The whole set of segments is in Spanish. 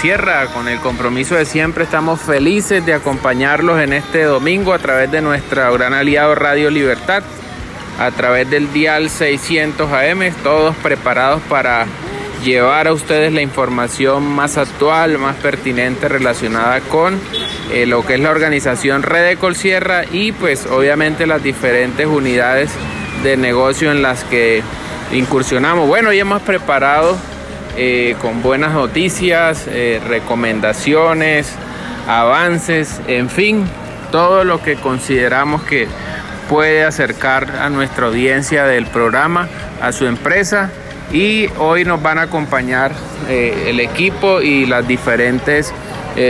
Sierra. Con el compromiso de siempre estamos felices de acompañarlos en este domingo a través de nuestra gran aliado Radio Libertad, a través del dial 600 AM, todos preparados para llevar a ustedes la información más actual, más pertinente relacionada con eh, lo que es la organización Red de Sierra y pues obviamente las diferentes unidades de negocio en las que incursionamos. Bueno, ya hemos preparado eh, con buenas noticias, eh, recomendaciones, avances, en fin, todo lo que consideramos que puede acercar a nuestra audiencia del programa, a su empresa. Y hoy nos van a acompañar eh, el equipo y las diferentes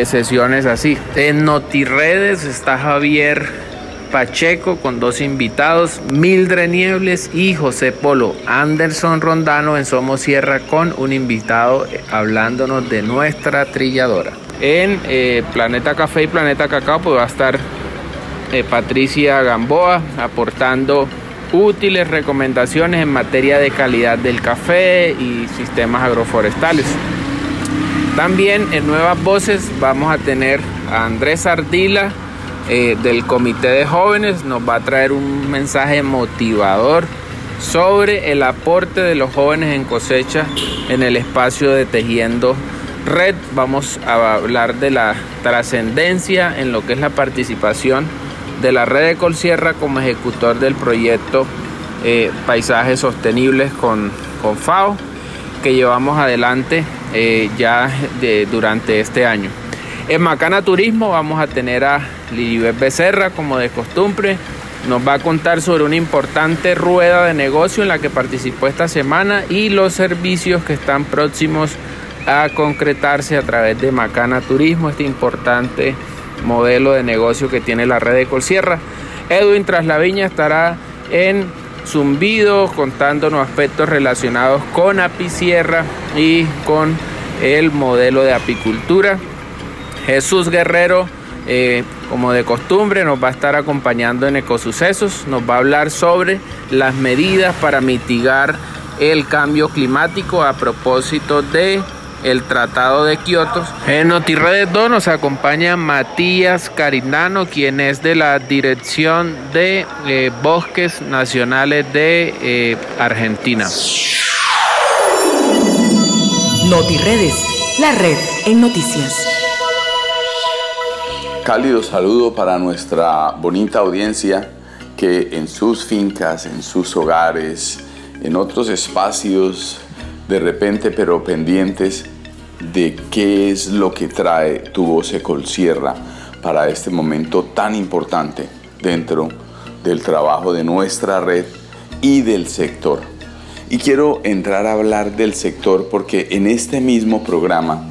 sesiones así. En NotiRedes está Javier Pacheco con dos invitados, Mildred Niebles y José Polo. Anderson Rondano en Somos Sierra con un invitado hablándonos de nuestra trilladora. En eh, Planeta Café y Planeta Cacao pues va a estar eh, Patricia Gamboa aportando útiles recomendaciones en materia de calidad del café y sistemas agroforestales. También en Nuevas Voces vamos a tener a Andrés Ardila eh, del Comité de Jóvenes nos va a traer un mensaje motivador sobre el aporte de los jóvenes en cosecha en el espacio de Tejiendo Red. Vamos a hablar de la trascendencia en lo que es la participación de la red de Colsierra como ejecutor del proyecto eh, Paisajes Sostenibles con, con, FAO que llevamos adelante eh, ya durante este año. En Macana Turismo vamos a tener a Lilibet Becerra, como de costumbre. Nos va a contar sobre una importante rueda de negocio en la que participó esta semana y los servicios que están próximos a concretarse a través de Macana Turismo, este importante modelo de negocio que tiene la red de Colsierra. Edwin Traslaviña estará en Zumbido contándonos aspectos relacionados con Apicierra y con el modelo de apicultura. Jesús Guerrero, eh, como de costumbre, nos va a estar acompañando en Ecosucesos, nos va a hablar sobre las medidas para mitigar el cambio climático a propósito de el Tratado de Kioto. En NotiRedes 2 nos acompaña Matías Carinano, quien es de la Dirección de eh, Bosques Nacionales de eh, Argentina. NotiRedes, la red en noticias. Cálido saludo para nuestra bonita audiencia que en sus fincas, en sus hogares, en otros espacios, de repente pero pendientes de qué es lo que trae tu voz Sierra para este momento tan importante dentro del trabajo de nuestra red y del sector. Y quiero entrar a hablar del sector porque en este mismo programa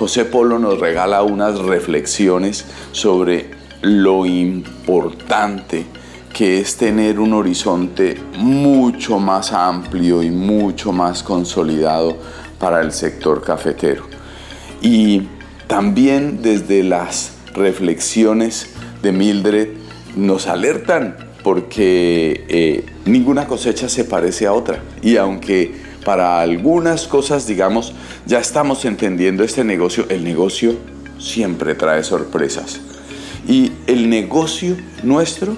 José Polo nos regala unas reflexiones sobre lo importante que es tener un horizonte mucho más amplio y mucho más consolidado para el sector cafetero. Y también desde las reflexiones de Mildred nos alertan porque eh, ninguna cosecha se parece a otra. Y aunque para algunas cosas, digamos, ya estamos entendiendo este negocio. El negocio siempre trae sorpresas. Y el negocio nuestro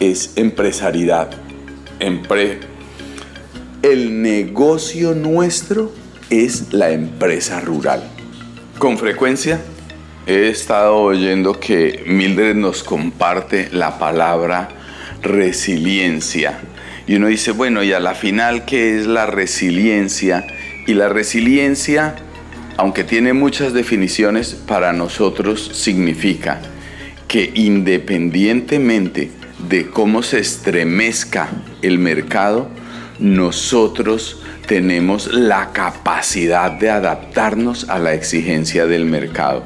es empresariedad. el negocio nuestro es la empresa rural. Con frecuencia he estado oyendo que Mildred nos comparte la palabra resiliencia y uno dice, bueno, y a la final, ¿qué es la resiliencia? Y la resiliencia, aunque tiene muchas definiciones, para nosotros significa que independientemente de cómo se estremezca el mercado, nosotros tenemos la capacidad de adaptarnos a la exigencia del mercado.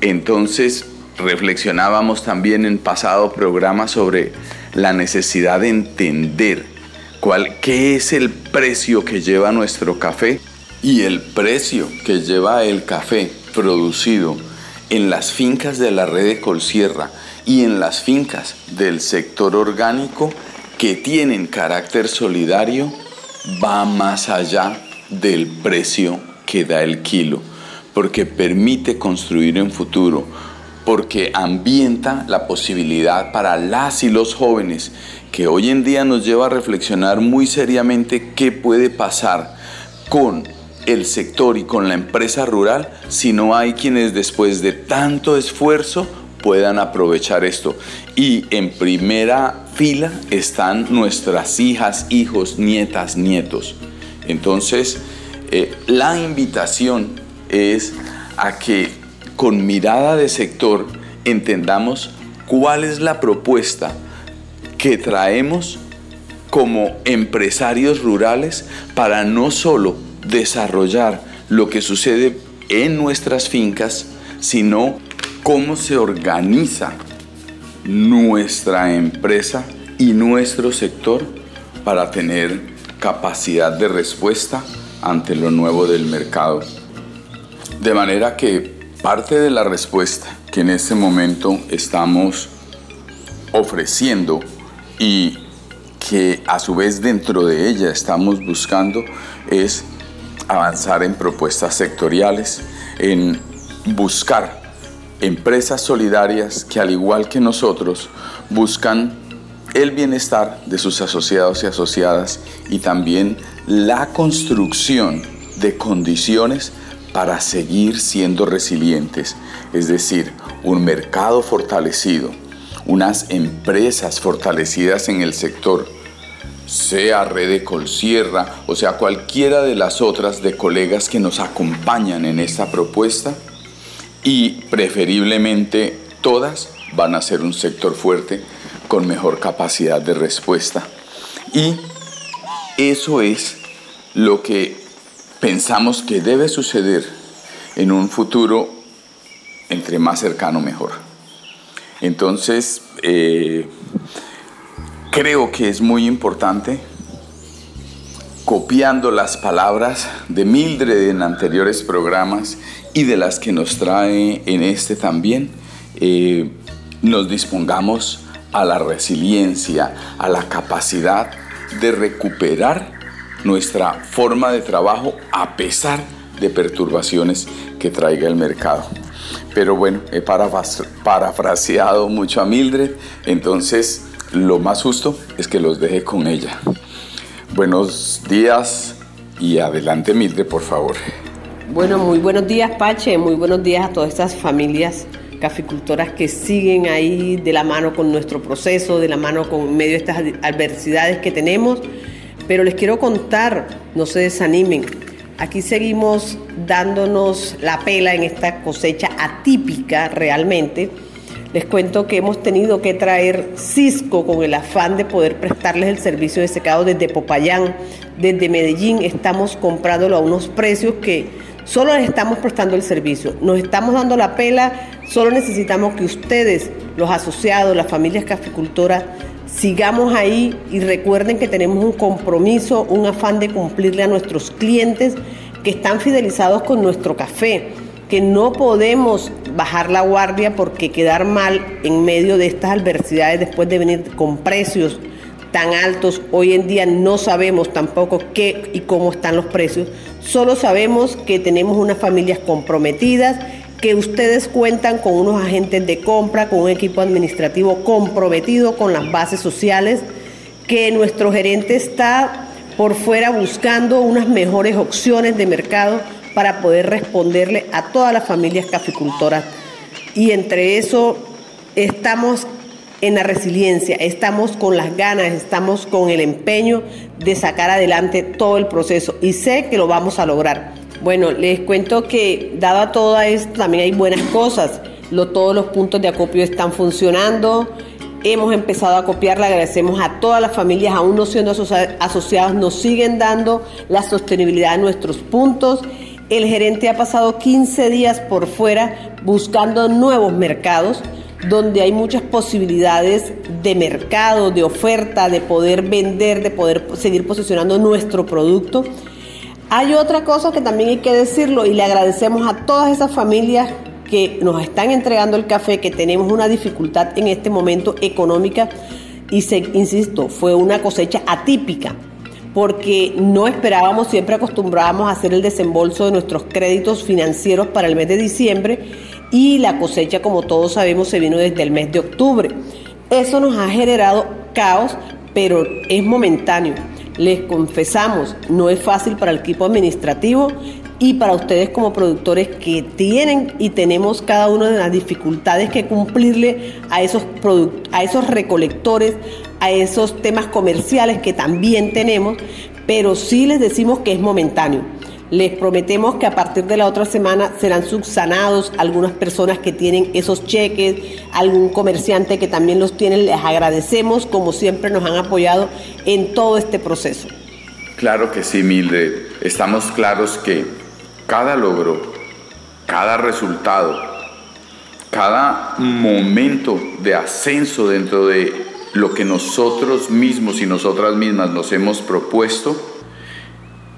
Entonces, reflexionábamos también en pasado programa sobre la necesidad de entender ¿Cuál, ¿Qué es el precio que lleva nuestro café? Y el precio que lleva el café producido en las fincas de la red de Colsierra y en las fincas del sector orgánico que tienen carácter solidario va más allá del precio que da el kilo, porque permite construir en futuro, porque ambienta la posibilidad para las y los jóvenes que hoy en día nos lleva a reflexionar muy seriamente qué puede pasar con el sector y con la empresa rural si no hay quienes después de tanto esfuerzo puedan aprovechar esto. Y en primera fila están nuestras hijas, hijos, nietas, nietos. Entonces, eh, la invitación es a que con mirada de sector entendamos cuál es la propuesta que traemos como empresarios rurales para no solo desarrollar lo que sucede en nuestras fincas, sino cómo se organiza nuestra empresa y nuestro sector para tener capacidad de respuesta ante lo nuevo del mercado. De manera que parte de la respuesta que en este momento estamos ofreciendo y que a su vez dentro de ella estamos buscando es avanzar en propuestas sectoriales, en buscar empresas solidarias que al igual que nosotros buscan el bienestar de sus asociados y asociadas y también la construcción de condiciones para seguir siendo resilientes, es decir, un mercado fortalecido, unas empresas fortalecidas en el sector, sea Red Colsierra o sea cualquiera de las otras de colegas que nos acompañan en esta propuesta y preferiblemente todas van a ser un sector fuerte con mejor capacidad de respuesta. Y eso es lo que pensamos que debe suceder en un futuro entre más cercano mejor. Entonces, eh, creo que es muy importante, copiando las palabras de Mildred en anteriores programas y de las que nos trae en este también, eh, nos dispongamos a la resiliencia, a la capacidad de recuperar nuestra forma de trabajo a pesar de perturbaciones que traiga el mercado. Pero bueno, he parafraseado mucho a Mildred, entonces lo más justo es que los deje con ella. Buenos días y adelante Mildred, por favor. Bueno, muy buenos días Pache, muy buenos días a todas estas familias caficultoras que siguen ahí de la mano con nuestro proceso, de la mano con medio de estas adversidades que tenemos. Pero les quiero contar, no se desanimen, aquí seguimos dándonos la pela en esta cosecha atípica realmente. Les cuento que hemos tenido que traer Cisco con el afán de poder prestarles el servicio de secado desde Popayán, desde Medellín. Estamos comprándolo a unos precios que solo les estamos prestando el servicio. Nos estamos dando la pela, solo necesitamos que ustedes, los asociados, las familias caficultoras, sigamos ahí y recuerden que tenemos un compromiso, un afán de cumplirle a nuestros clientes que están fidelizados con nuestro café que no podemos bajar la guardia porque quedar mal en medio de estas adversidades después de venir con precios tan altos. Hoy en día no sabemos tampoco qué y cómo están los precios. Solo sabemos que tenemos unas familias comprometidas, que ustedes cuentan con unos agentes de compra, con un equipo administrativo comprometido con las bases sociales, que nuestro gerente está por fuera buscando unas mejores opciones de mercado para poder responderle a todas las familias caficultoras. Y entre eso estamos en la resiliencia, estamos con las ganas, estamos con el empeño de sacar adelante todo el proceso y sé que lo vamos a lograr. Bueno, les cuento que dado todo esto también hay buenas cosas. todos los puntos de acopio están funcionando. Hemos empezado a copiar, le agradecemos a todas las familias, aún no siendo asociadas, nos siguen dando la sostenibilidad de nuestros puntos el gerente ha pasado 15 días por fuera buscando nuevos mercados. donde hay muchas posibilidades de mercado, de oferta, de poder vender, de poder seguir posicionando nuestro producto. Hay otra cosa que también hay que decirlo y le agradecemos a todas esas familias que nos están entregando el café, que tenemos una dificultad en este momento económica y se, insisto, fue una cosecha atípica porque no esperábamos, siempre acostumbrábamos a hacer el desembolso de nuestros créditos financieros para el mes de diciembre y la cosecha, como todos sabemos, se vino desde el mes de octubre. Eso nos ha generado caos, pero es momentáneo. Les confesamos, no es fácil para el equipo administrativo y para ustedes como productores que tienen y tenemos cada una de las dificultades que cumplirle a esos, a esos recolectores, a esos temas comerciales que también tenemos, pero sí les decimos que es momentáneo. Les prometemos que a partir de la otra semana serán subsanados algunas personas que tienen esos cheques, algún comerciante que también los tiene. Les agradecemos, como siempre nos han apoyado en todo este proceso. Claro que sí, Mildred. Estamos claros que cada logro, cada resultado, cada momento de ascenso dentro de lo que nosotros mismos y nosotras mismas nos hemos propuesto,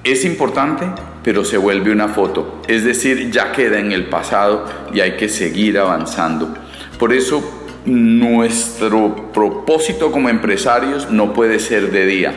es importante, pero se vuelve una foto. Es decir, ya queda en el pasado y hay que seguir avanzando. Por eso nuestro propósito como empresarios no puede ser de día.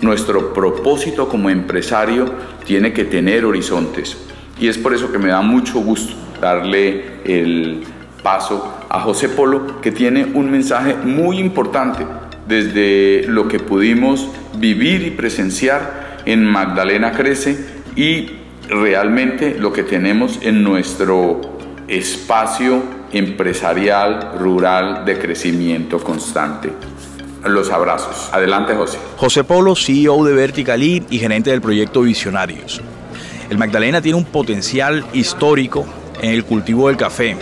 Nuestro propósito como empresario tiene que tener horizontes. Y es por eso que me da mucho gusto darle el paso a José Polo, que tiene un mensaje muy importante desde lo que pudimos vivir y presenciar en Magdalena Crece y realmente lo que tenemos en nuestro espacio empresarial, rural, de crecimiento constante. Los abrazos. Adelante, José. José Polo, CEO de Verticalí y gerente del proyecto Visionarios. El Magdalena tiene un potencial histórico en el cultivo del café.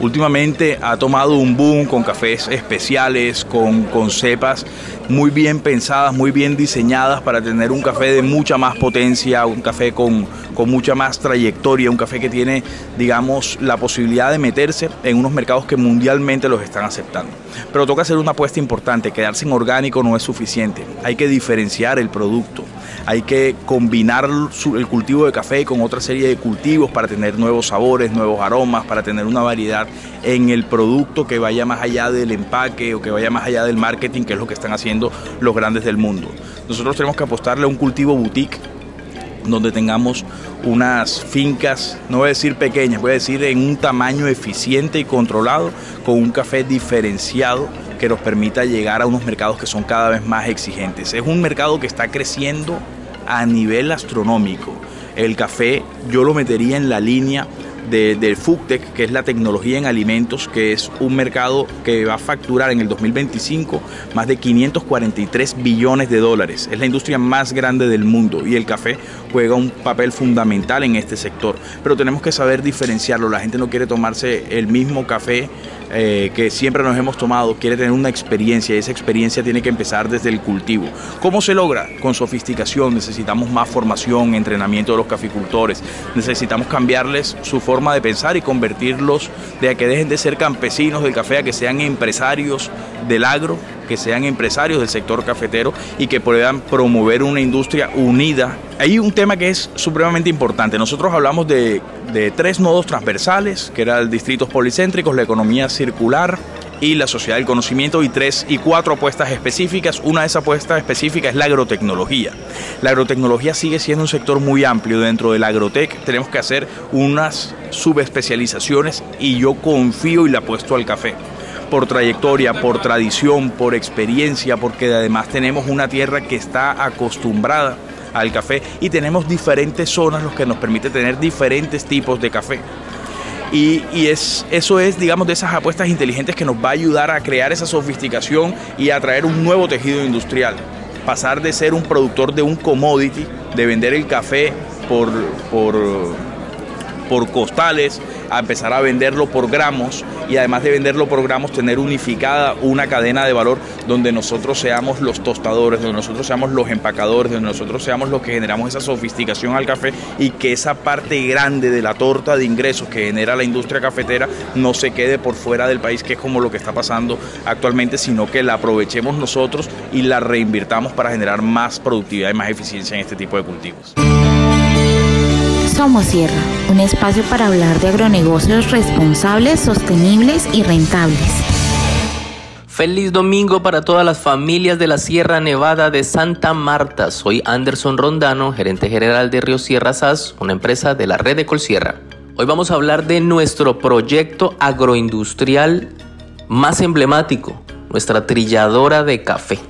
Últimamente ha tomado un boom con cafés especiales, con, con cepas muy bien pensadas, muy bien diseñadas para tener un café de mucha más potencia, un café con, con mucha más trayectoria, un café que tiene, digamos, la posibilidad de meterse en unos mercados que mundialmente los están aceptando. Pero toca hacer una apuesta importante, quedarse en orgánico no es suficiente, hay que diferenciar el producto, hay que combinar el cultivo de café con otra serie de cultivos para tener nuevos sabores, nuevos aromas, para tener una variedad en el producto que vaya más allá del empaque o que vaya más allá del marketing, que es lo que están haciendo los grandes del mundo. Nosotros tenemos que apostarle a un cultivo boutique donde tengamos unas fincas, no voy a decir pequeñas, voy a decir en un tamaño eficiente y controlado, con un café diferenciado que nos permita llegar a unos mercados que son cada vez más exigentes. Es un mercado que está creciendo a nivel astronómico. El café yo lo metería en la línea de, del FUCTEC, que es la tecnología en alimentos, que es un mercado que va a facturar en el 2025 más de 543 billones de dólares. Es la industria más grande del mundo y el café juega un papel fundamental en este sector. Pero tenemos que saber diferenciarlo. La gente no quiere tomarse el mismo café eh, que siempre nos hemos tomado, quiere tener una experiencia y esa experiencia tiene que empezar desde el cultivo. ¿Cómo se logra? Con sofisticación, necesitamos más formación, entrenamiento de los caficultores, necesitamos cambiarles su forma de pensar y convertirlos de a que dejen de ser campesinos del café a que sean empresarios del agro, que sean empresarios del sector cafetero y que puedan promover una industria unida. Hay un tema que es supremamente importante. Nosotros hablamos de, de tres nodos transversales, que eran distritos policéntricos, la economía circular y la sociedad del conocimiento y tres y cuatro apuestas específicas. Una de esas apuestas específicas es la agrotecnología. La agrotecnología sigue siendo un sector muy amplio dentro del agrotec. Tenemos que hacer unas subespecializaciones y yo confío y le apuesto al café por trayectoria, por tradición, por experiencia, porque además tenemos una tierra que está acostumbrada al café y tenemos diferentes zonas los que nos permite tener diferentes tipos de café. Y, es, eso es, digamos, de esas apuestas inteligentes que nos va a ayudar a crear esa sofisticación y a traer un nuevo tejido industrial. Pasar de ser un productor de un commodity, de vender el café por, por, por costales, a empezar a venderlo por gramos y además de venderlo por gramos tener unificada una cadena de valor donde nosotros seamos los tostadores, donde nosotros seamos los empacadores, donde nosotros seamos los que generamos esa sofisticación al café y que esa parte grande de la torta de ingresos que genera la industria cafetera no se quede por fuera del país, que es como lo que está pasando actualmente, sino que la aprovechemos nosotros y la reinvirtamos para generar más productividad y más eficiencia en este tipo de cultivos. Somos Sierra, un espacio para hablar de agronegocios responsables, sostenibles y rentables. Feliz domingo para todas las familias de la Sierra Nevada de Santa Marta. Soy Anderson Rondano, gerente general de Río Sierra SAS, una empresa de la red de Colsierra. Hoy vamos a hablar de nuestro proyecto agroindustrial más emblemático, nuestra trilladora de café.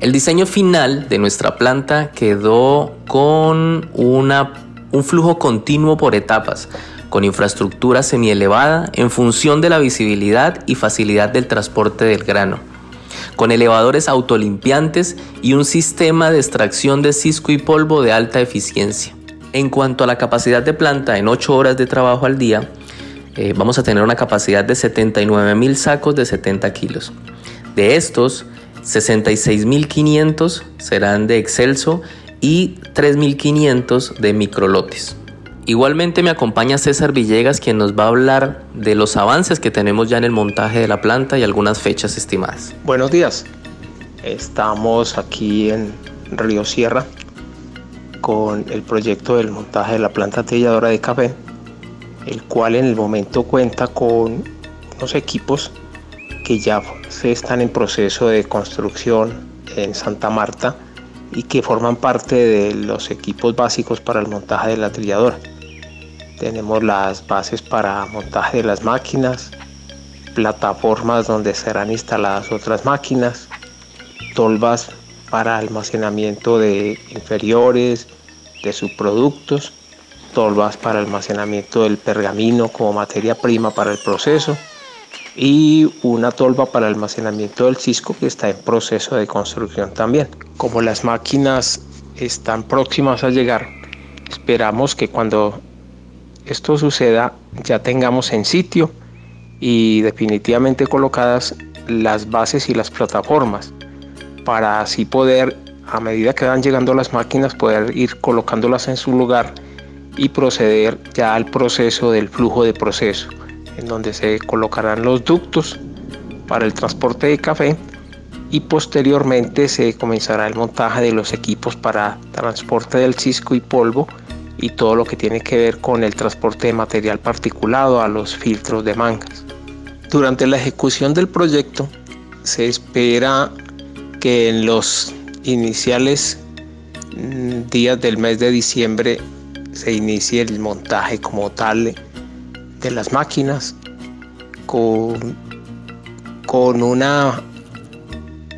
El diseño final de nuestra planta quedó con una, un flujo continuo por etapas, con infraestructura semielevada en función de la visibilidad y facilidad del transporte del grano, con elevadores autolimpiantes y un sistema de extracción de cisco y polvo de alta eficiencia. En cuanto a la capacidad de planta en 8 horas de trabajo al día, eh, vamos a tener una capacidad de 79 mil sacos de 70 kilos. De estos, 66.500 serán de excelso y 3.500 de microlotes. Igualmente me acompaña César Villegas quien nos va a hablar de los avances que tenemos ya en el montaje de la planta y algunas fechas estimadas. Buenos días, estamos aquí en Río Sierra con el proyecto del montaje de la planta trilladora de café el cual en el momento cuenta con unos equipos que ya se están en proceso de construcción en Santa Marta y que forman parte de los equipos básicos para el montaje de la trilladora. Tenemos las bases para montaje de las máquinas, plataformas donde serán instaladas otras máquinas, tolvas para almacenamiento de inferiores, de subproductos tolvas para almacenamiento del pergamino como materia prima para el proceso y una tolva para almacenamiento del cisco que está en proceso de construcción también. Como las máquinas están próximas a llegar, esperamos que cuando esto suceda ya tengamos en sitio y definitivamente colocadas las bases y las plataformas para así poder a medida que van llegando las máquinas poder ir colocándolas en su lugar y proceder ya al proceso del flujo de proceso, en donde se colocarán los ductos para el transporte de café y posteriormente se comenzará el montaje de los equipos para transporte del cisco y polvo y todo lo que tiene que ver con el transporte de material particulado a los filtros de mangas. Durante la ejecución del proyecto se espera que en los iniciales mm, días del mes de diciembre se inicie el montaje como tal de las máquinas con, con una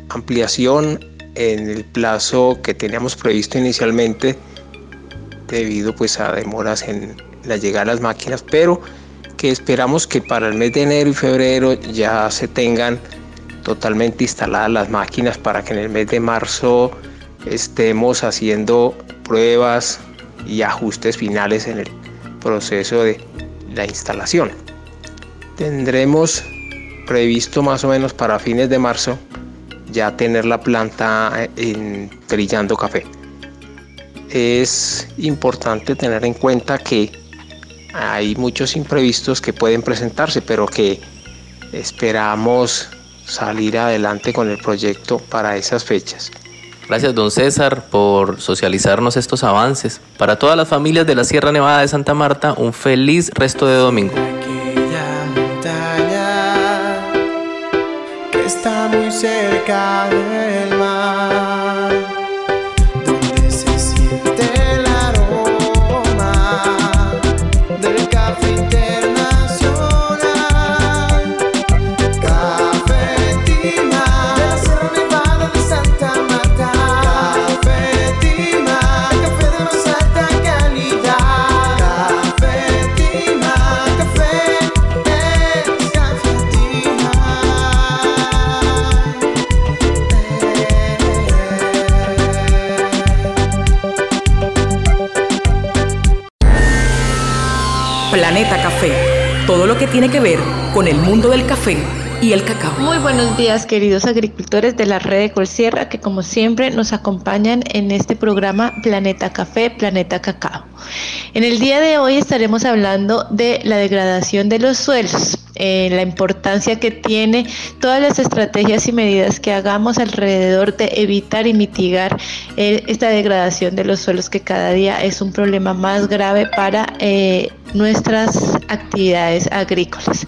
ampliación en el plazo que teníamos previsto inicialmente debido pues a demoras en la llegada de las máquinas pero que esperamos que para el mes de enero y febrero ya se tengan totalmente instaladas las máquinas para que en el mes de marzo estemos haciendo pruebas y ajustes finales en el proceso de la instalación. Tendremos previsto más o menos para fines de marzo ya tener la planta eh, en, trillando café. Es importante tener en cuenta que hay muchos imprevistos que pueden presentarse, pero que esperamos salir adelante con el proyecto para esas fechas. Gracias, don César, por socializarnos estos avances. Para todas las familias de la Sierra Nevada de Santa Marta, un feliz resto de domingo. que está muy cerca del Que tiene que ver con el mundo del café y el cacao. Muy buenos días, queridos agricultores de la red de Colsierra, que como siempre nos acompañan en este programa Planeta Café, Planeta Cacao. En el día de hoy estaremos hablando de la degradación de los suelos, eh, la importancia que tiene todas las estrategias y medidas que hagamos alrededor de evitar y mitigar eh, esta degradación de los suelos que cada día es un problema más grave para eh, nuestras actividades agrícolas.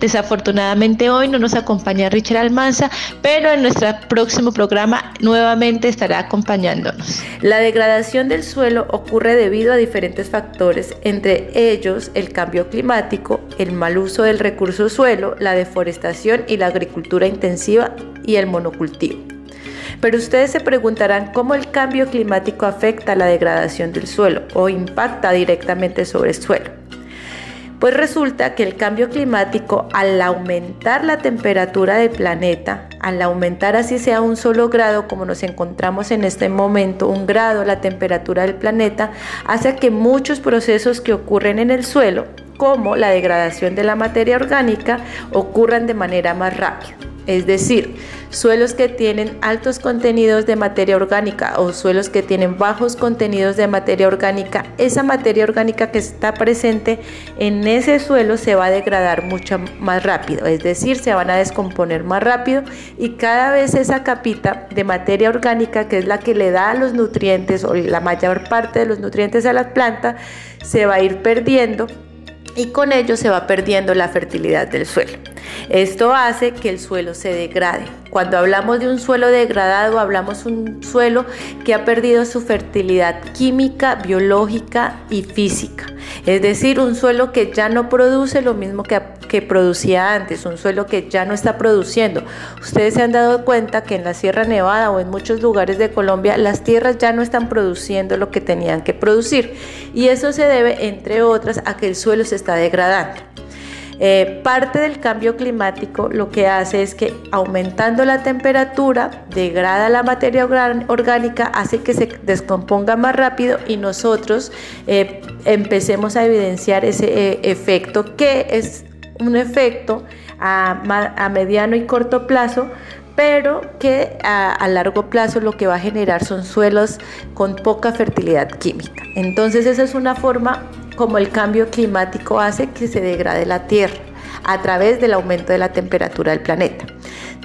Desafortunadamente hoy no nos acompaña Richard Almanza, pero en nuestro próximo programa nuevamente estará acompañándonos. La degradación del suelo ocurre debido a diferentes factores, entre ellos el cambio climático, el mal uso del recurso suelo, la deforestación y la agricultura intensiva y el monocultivo. Pero ustedes se preguntarán cómo el cambio climático afecta la degradación del suelo o impacta directamente sobre el suelo. Pues resulta que el cambio climático, al aumentar la temperatura del planeta, al aumentar así sea un solo grado, como nos encontramos en este momento, un grado la temperatura del planeta, hace que muchos procesos que ocurren en el suelo, como la degradación de la materia orgánica, ocurran de manera más rápida. Es decir, suelos que tienen altos contenidos de materia orgánica o suelos que tienen bajos contenidos de materia orgánica, esa materia orgánica que está presente en ese suelo se va a degradar mucho más rápido, es decir, se van a descomponer más rápido y cada vez esa capita de materia orgánica, que es la que le da los nutrientes o la mayor parte de los nutrientes a la planta, se va a ir perdiendo y con ello se va perdiendo la fertilidad del suelo. Esto hace que el suelo se degrade. Cuando hablamos de un suelo degradado, hablamos un suelo que ha perdido su fertilidad química, biológica y física. Es decir, un suelo que ya no produce lo mismo que, que producía antes, un suelo que ya no está produciendo. Ustedes se han dado cuenta que en la Sierra Nevada o en muchos lugares de Colombia las tierras ya no están produciendo lo que tenían que producir. Y eso se debe, entre otras, a que el suelo se está degradando. Eh, parte del cambio climático lo que hace es que aumentando la temperatura degrada la materia orgánica, hace que se descomponga más rápido y nosotros eh, empecemos a evidenciar ese eh, efecto que es un efecto a, mediano y corto plazo, pero que a, largo plazo lo que va a generar son suelos con poca fertilidad química. Entonces esa es una forma como el cambio climático hace que se degrade la Tierra a través del aumento de la temperatura del planeta.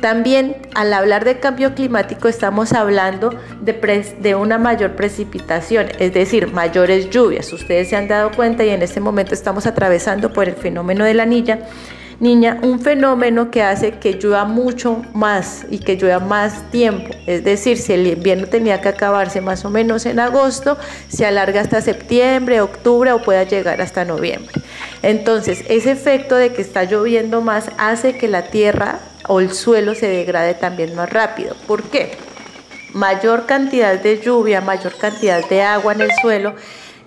También al hablar de cambio climático estamos hablando de, de, una mayor precipitación, es decir, mayores lluvias. Ustedes se han dado cuenta y en este momento estamos atravesando por el fenómeno de la anilla niña, un fenómeno que hace que llueva mucho más y que llueva más tiempo. Es decir, si el invierno tenía que acabarse más o menos en agosto, se alarga hasta septiembre, octubre o pueda llegar hasta noviembre. Entonces, ese efecto de que está lloviendo más hace que la tierra o el suelo se degrade también más rápido. ¿Por qué? Mayor cantidad de lluvia, mayor cantidad de agua en el suelo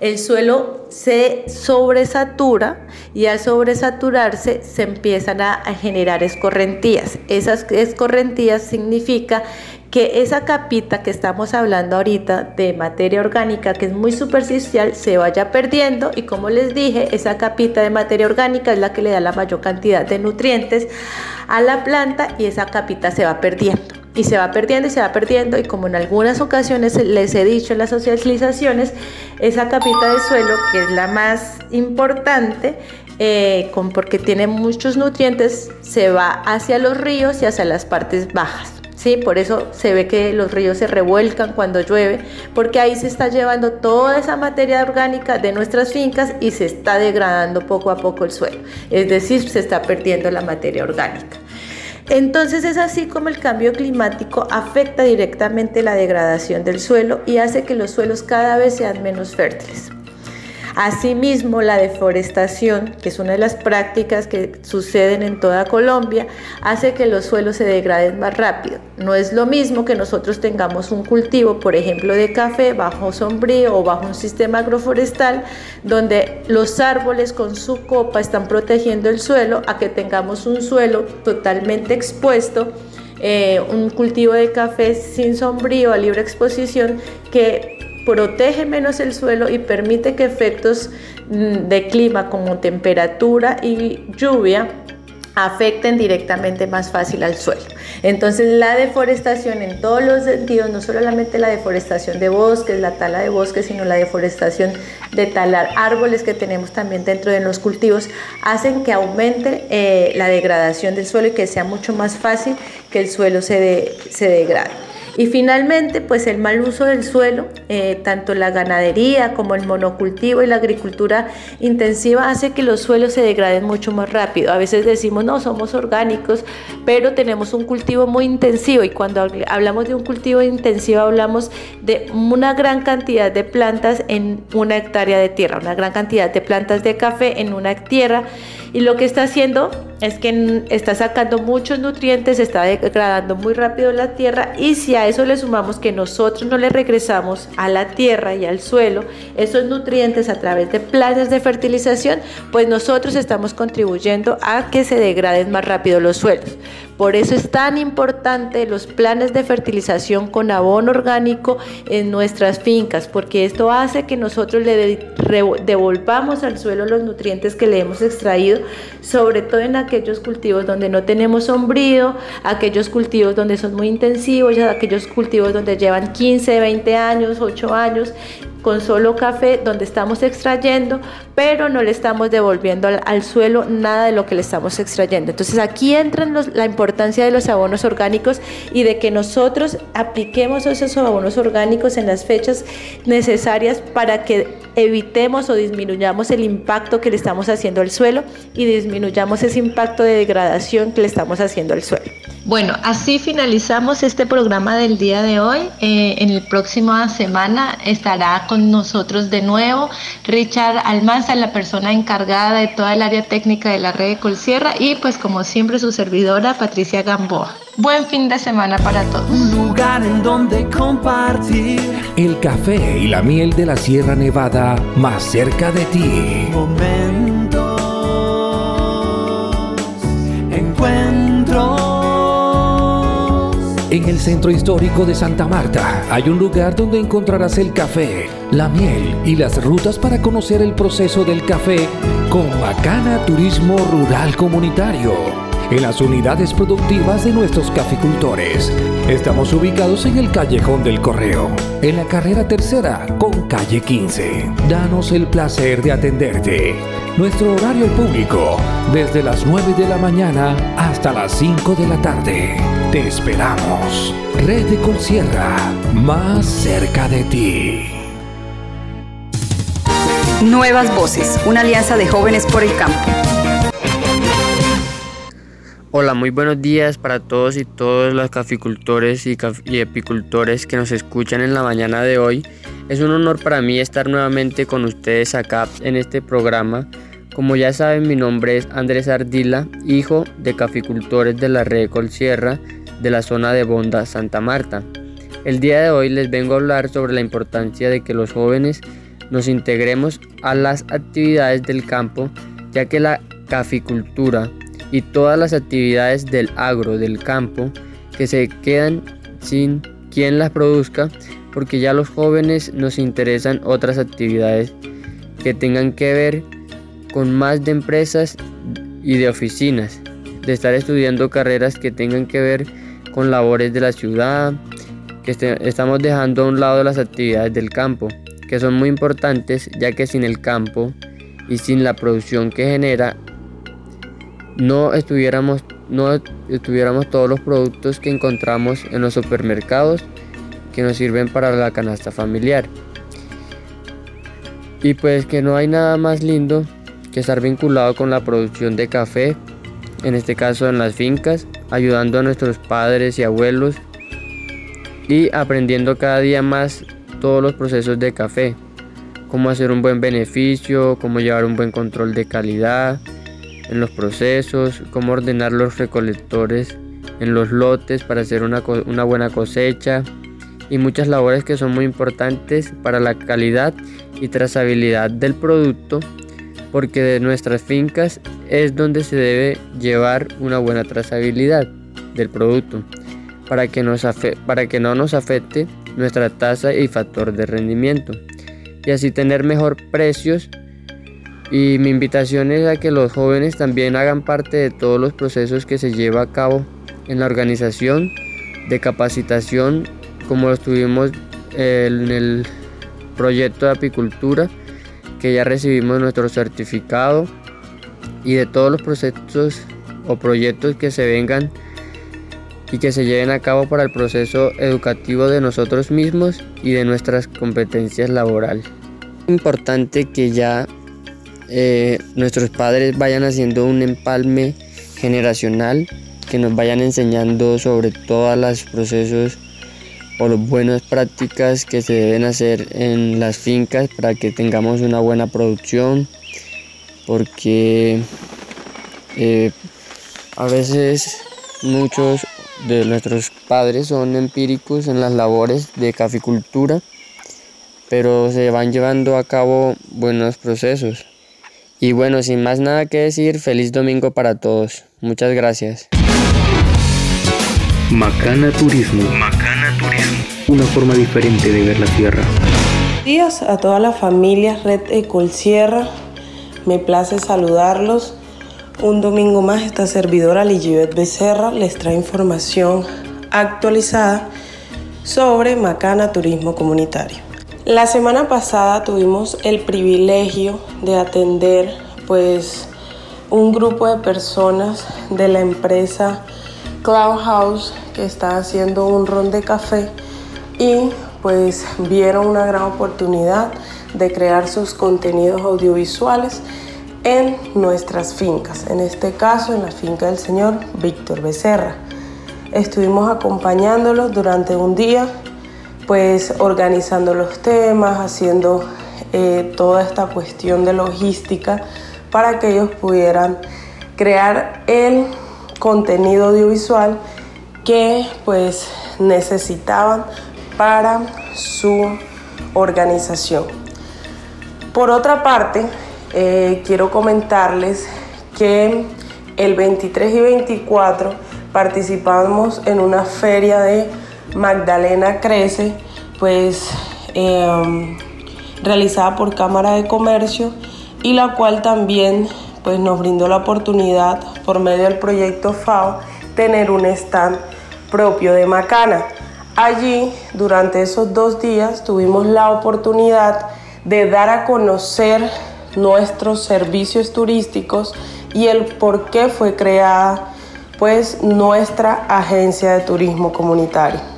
el suelo se sobresatura y al sobresaturarse se empiezan a, generar escorrentías. Esas escorrentías significa que esa capita que estamos hablando ahorita de materia orgánica, que es muy superficial, se vaya perdiendo y como les dije, esa capita de materia orgánica es la que le da la mayor cantidad de nutrientes a la planta y esa capita se va perdiendo y se va perdiendo y se va perdiendo y como en algunas ocasiones les he dicho en las socializaciones, esa capita de suelo que es la más importante, eh, con, porque tiene muchos nutrientes, se va hacia los ríos y hacia las partes bajas. ¿Sí? Por eso se ve que los ríos se revuelcan cuando llueve, porque ahí se está llevando toda esa materia orgánica de nuestras fincas y se está degradando poco a poco el suelo. Es decir, se está perdiendo la materia orgánica. Entonces es así como el cambio climático afecta directamente la degradación del suelo y hace que los suelos cada vez sean menos fértiles. Asimismo, la deforestación, que es una de las prácticas que suceden en toda Colombia, hace que los suelos se degraden más rápido. No es lo mismo que nosotros tengamos un cultivo, por ejemplo, de café bajo sombrío o bajo un sistema agroforestal, donde los árboles con su copa están protegiendo el suelo, a que tengamos un suelo totalmente expuesto eh, un cultivo de café sin sombrío a libre exposición que protege menos el suelo y permite que efectos mm, de clima como temperatura y lluvia afecten directamente más fácil al suelo. Entonces la deforestación en todos los sentidos, no solamente la deforestación de bosques, la tala de bosques, sino la deforestación de talar árboles que tenemos también dentro de los cultivos, hacen que aumente eh, la degradación del suelo y que sea mucho más fácil que el suelo se, se degrade. Y finalmente, pues el mal uso del suelo, eh, tanto la ganadería como el monocultivo y la agricultura intensiva hace que los suelos se degraden mucho más rápido. A veces decimos, no, somos orgánicos, pero tenemos un cultivo muy intensivo y cuando hablamos de un cultivo intensivo hablamos de una gran cantidad de plantas en una hectárea de tierra, una gran cantidad de plantas de café en una tierra y lo que está haciendo es que está sacando muchos nutrientes, está degradando muy rápido la tierra y si a eso le sumamos que nosotros no le regresamos a la tierra y al suelo esos nutrientes a través de planes de fertilización, pues nosotros estamos contribuyendo a que se degraden más rápido los suelos. Por eso es tan importante los planes de fertilización con abono orgánico en nuestras fincas, porque esto hace que nosotros le devolvamos al suelo los nutrientes que le hemos extraído, sobre todo en aquellos cultivos donde no tenemos sombrío, aquellos cultivos donde son muy intensivos, aquellos cultivos donde llevan 15, 20 años, 8 años con solo café donde estamos extrayendo, pero no le estamos devolviendo al, suelo nada de lo que le estamos extrayendo. Entonces aquí entra la importancia de los abonos orgánicos y de que nosotros apliquemos esos abonos orgánicos en las fechas necesarias para que evitemos o disminuyamos el impacto que le estamos haciendo al suelo y disminuyamos ese impacto de degradación que le estamos haciendo al suelo. Bueno, así finalizamos este programa del día de hoy. Eh, en la próxima semana estará con nosotros de nuevo Richard Almanza, la persona encargada de toda el área técnica de la red de Colsierra y pues como siempre su servidora Patricia Gamboa. Buen fin de semana para todos. Un lugar en donde compartir el café y la miel de la Sierra Nevada más cerca de ti. Momentos, encuentros. En el centro histórico de Santa Marta hay un lugar donde encontrarás el café, la miel y las rutas para conocer el proceso del café con Bacana Turismo Rural Comunitario en las unidades productivas de nuestros caficultores. Estamos ubicados en el Callejón del Correo, en la carrera tercera con calle 15. Danos el placer de atenderte. Nuestro horario público, desde las 9 de la mañana hasta las 5 de la tarde. Te esperamos. Red de Colsierra, más cerca de ti. Nuevas Voces, una alianza de jóvenes por el campo. Hola, muy buenos días para todos y todos los caficultores y, y, epicultores que nos escuchan en la mañana de hoy. Es un honor para mí estar nuevamente con ustedes acá en este programa. Como ya saben, mi nombre es Andrés Ardila, hijo de caficultores de la red Colsierra de la zona de Bonda, Santa Marta. El día de hoy les vengo a hablar sobre la importancia de que los jóvenes nos integremos a las actividades del campo, ya que la caficultura y todas las actividades del agro, del campo, que se quedan sin quien las produzca, porque ya los jóvenes nos interesan otras actividades que tengan que ver con más de empresas y de oficinas, de estar estudiando carreras que tengan que ver con labores de la ciudad, que este, estamos dejando a un lado las actividades del campo, que son muy importantes ya que sin el campo y sin la producción que genera no estuviéramos, no estuviéramos todos los productos que encontramos en los supermercados que nos sirven para la canasta familiar. Y pues que no hay nada más lindo que estar vinculado con la producción de café, en este caso en las fincas, ayudando a nuestros padres y abuelos y aprendiendo cada día más todos los procesos de café, cómo hacer un buen beneficio, cómo llevar un buen control de calidad, en los procesos, cómo ordenar los recolectores en los lotes para hacer una, buena cosecha y muchas labores que son muy importantes para la calidad y trazabilidad del producto porque de nuestras fincas es donde se debe llevar una buena trazabilidad del producto para que, para que no nos afecte nuestra tasa y factor de rendimiento y así tener mejor precios y mi invitación es a que los jóvenes también hagan parte de todos los procesos que se lleva a cabo en la organización de capacitación como lo tuvimos en el proyecto de apicultura que ya recibimos nuestro certificado y de todos los procesos o proyectos que se vengan y que se lleven a cabo para el proceso educativo de nosotros mismos y de nuestras competencias laborales. Es importante que ya eh, nuestros padres vayan haciendo un empalme generacional, que nos vayan enseñando sobre todos los procesos o las buenas prácticas que se deben hacer en las fincas para que tengamos una buena producción, porque eh, a veces muchos de nuestros padres son empíricos en las labores de caficultura, pero se van llevando a cabo buenos procesos. Y bueno, sin más nada que decir, feliz domingo para todos. Muchas gracias. Macana Turismo. Macana Turismo. Una forma diferente de ver la sierra. Días a toda la familia Red Sierra. Me place saludarlos. Un domingo más esta servidora Ligibet Becerra les trae información actualizada sobre Macana Turismo Comunitario. La semana pasada tuvimos el privilegio de atender pues un grupo de personas de la empresa Cloud House que está haciendo un ron de café y pues vieron una gran oportunidad de crear sus contenidos audiovisuales en nuestras fincas, en este caso en la finca del señor Víctor Becerra. Estuvimos acompañándolos durante un día pues organizando los temas, haciendo eh, toda esta cuestión de logística para que ellos pudieran crear el contenido audiovisual que pues necesitaban para su organización. Por otra parte, eh, quiero comentarles que el 23 y 24 participamos en una feria de Magdalena Crece, pues em, realizada por Cámara de Comercio y la cual también pues nos brindó la oportunidad por medio del proyecto FAO tener un stand propio de Macana. Allí, durante esos dos días, tuvimos la oportunidad de dar a conocer nuestros servicios turísticos y el por qué fue creada pues nuestra agencia de turismo comunitario.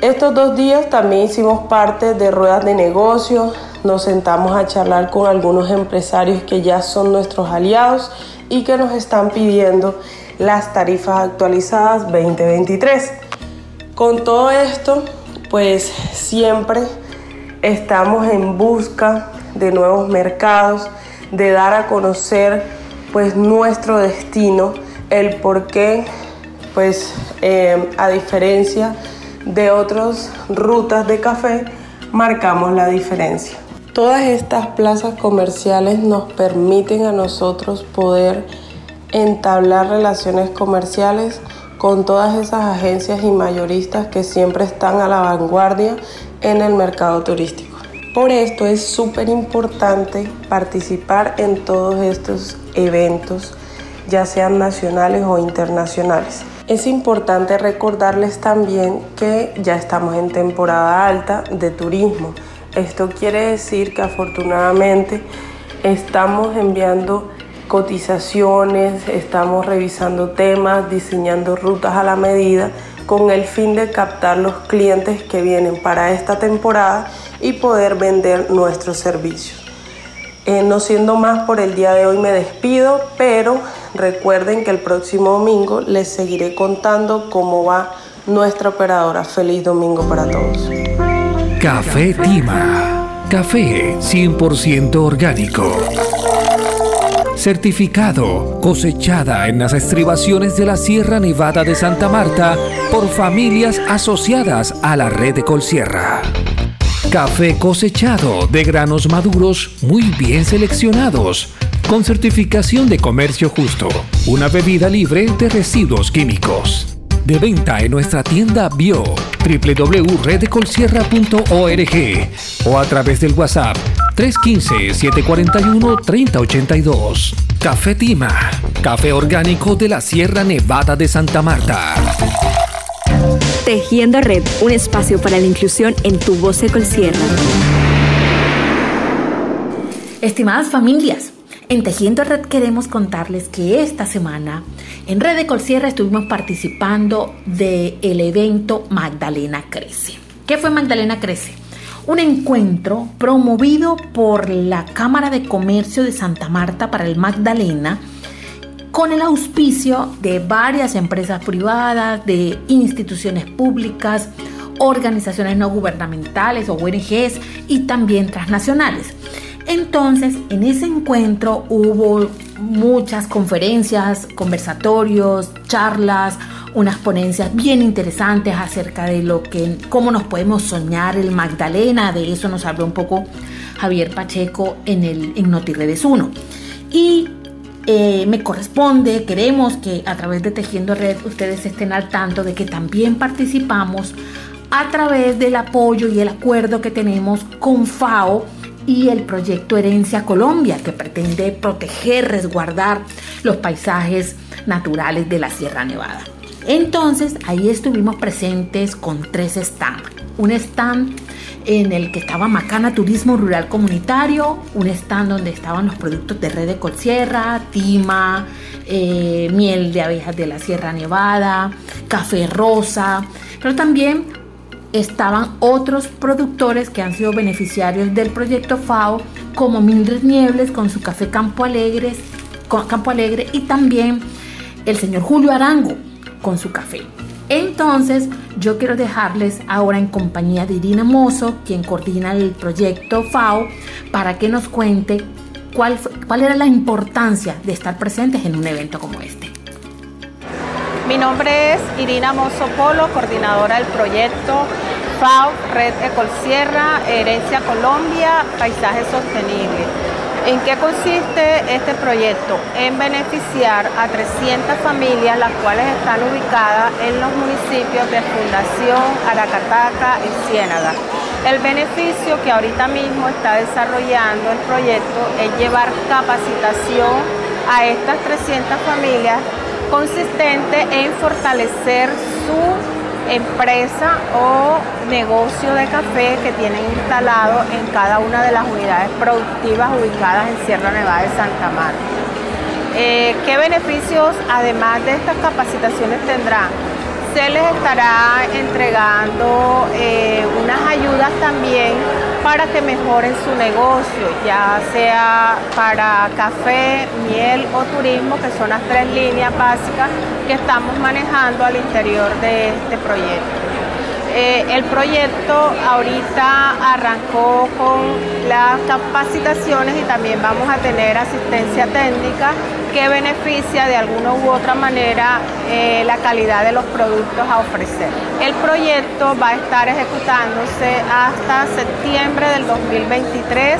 Estos dos días también hicimos parte de ruedas de negocio, nos sentamos a charlar con algunos empresarios que ya son nuestros aliados y que nos están pidiendo las tarifas actualizadas 2023. Con todo esto, pues siempre estamos en busca de nuevos mercados, de dar a conocer pues nuestro destino, el por qué, pues eh, a diferencia de otras rutas de café, marcamos la diferencia. Todas estas plazas comerciales nos permiten a nosotros poder entablar relaciones comerciales con todas esas agencias y mayoristas que siempre están a la vanguardia en el mercado turístico. Por esto es súper importante participar en todos estos eventos, ya sean nacionales o internacionales. Es importante recordarles también que ya estamos en temporada alta de turismo. Esto quiere decir que afortunadamente estamos enviando cotizaciones, estamos revisando temas, diseñando rutas a la medida con el fin de captar los clientes que vienen para esta temporada y poder vender nuestros servicios. Eh, no siendo más por el día de hoy me despido, pero recuerden que el próximo domingo les seguiré contando cómo va nuestra operadora. Feliz domingo para todos. Café Tima. Café 100% orgánico. Certificado, cosechada en las estribaciones de la Sierra Nevada de Santa Marta por familias asociadas a la red de Colsierra. Café cosechado de granos maduros muy bien seleccionados, con certificación de comercio justo. Una bebida libre de residuos químicos. De venta en nuestra tienda bio www.redecolsierra.org o a través del WhatsApp 315-741-3082. Café Tima, café orgánico de la Sierra Nevada de Santa Marta. Tejiendo Red, un espacio para la inclusión en tu voz de Colsierra. Estimadas familias, en Tejiendo Red queremos contarles que esta semana en Red de Colsierra estuvimos participando del el evento Magdalena Crece. ¿Qué fue Magdalena Crece? Un encuentro promovido por la Cámara de Comercio de Santa Marta para el Magdalena con el auspicio de varias empresas privadas, de instituciones públicas, organizaciones no gubernamentales o ONGs y también transnacionales. Entonces, en ese encuentro hubo muchas conferencias, conversatorios, charlas, unas ponencias bien interesantes acerca de lo que, cómo nos podemos soñar el Magdalena. De eso nos habló un poco Javier Pacheco en el en NotiRedes 1. Y eh, me corresponde, queremos que a través de Tejiendo Red ustedes estén al tanto de que también participamos a través del apoyo y el acuerdo que tenemos con FAO y el proyecto Herencia Colombia, que pretende proteger, resguardar los paisajes naturales de la Sierra Nevada. Entonces ahí estuvimos presentes con tres stands. Un stand en el que estaba Macana Turismo Rural Comunitario, un stand donde estaban los productos de Red de Colsierra, Tima, eh, miel de abejas de la Sierra Nevada, café rosa, pero también estaban otros productores que han sido beneficiarios del proyecto FAO, como Mildred Niebles con su café Campo Alegre, Campo Alegre y también el señor Julio Arango con su café. Entonces, yo quiero dejarles ahora en compañía de Irina Mozo, quien coordina el proyecto FAO, para que nos cuente cuál, cuál era la importancia de estar presentes en un evento como este. Mi nombre es Irina Mozo Polo, coordinadora del proyecto FAO, Red Ecolsierra, Herencia Colombia, Paisaje Sostenible. ¿En qué consiste este proyecto? En beneficiar a 300 familias, las cuales están ubicadas en los municipios de Fundación, Aracataca y Ciénaga. El beneficio que ahorita mismo está desarrollando el proyecto es llevar capacitación a estas 300 familias consistente en fortalecer su empresa o negocio de café que tienen instalado en cada una de las unidades productivas ubicadas en Sierra Nevada de Santa Marta. Eh, ¿Qué beneficios además de estas capacitaciones tendrán? Se les estará entregando eh, unas ayudas también para que mejoren su negocio, ya sea para café, miel o turismo, que son las tres líneas básicas que estamos manejando al interior de este proyecto. Eh, el proyecto ahorita arrancó con las capacitaciones y también vamos a tener asistencia técnica que beneficia de alguna u otra manera eh, la calidad de los productos a ofrecer. El proyecto va a estar ejecutándose hasta septiembre del 2023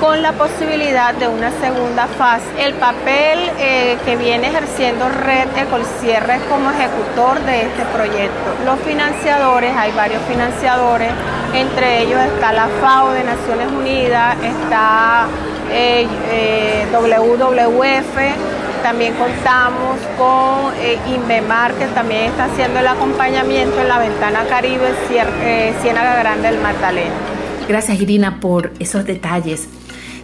con la posibilidad de una segunda fase. El papel eh, que viene ejerciendo Red Ecolcierre como ejecutor de este proyecto. Los financiadores, hay varios financiadores, entre ellos está la FAO de Naciones Unidas, está eh, eh, WWF, también contamos con eh, que también está haciendo el acompañamiento en la ventana Caribe Ciénaga Grande del Magdalena. Gracias Irina por esos detalles.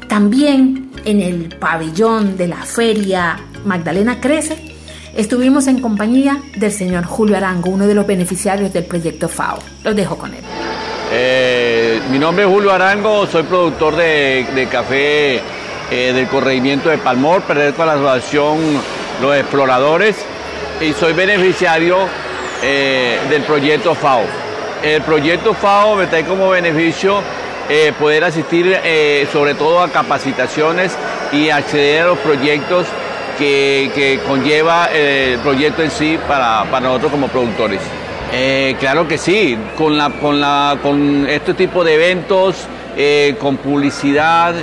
También en el pabellón de la feria Magdalena Crece, estuvimos en compañía del señor Julio Arango, uno de los beneficiarios del proyecto FAO. Los dejo con él. Eh, mi nombre es Julio Arango, soy productor de, café eh, del corregimiento de Palmor, pertenezco a la asociación Los Exploradores y soy beneficiario eh, del proyecto FAO. El proyecto FAO me trae como beneficio poder asistir sobre todo a capacitaciones y acceder a los proyectos que, conlleva el proyecto en sí para nosotros como productores. Eh, claro que sí, con, la, con, la, con este tipo de eventos, eh, con publicidad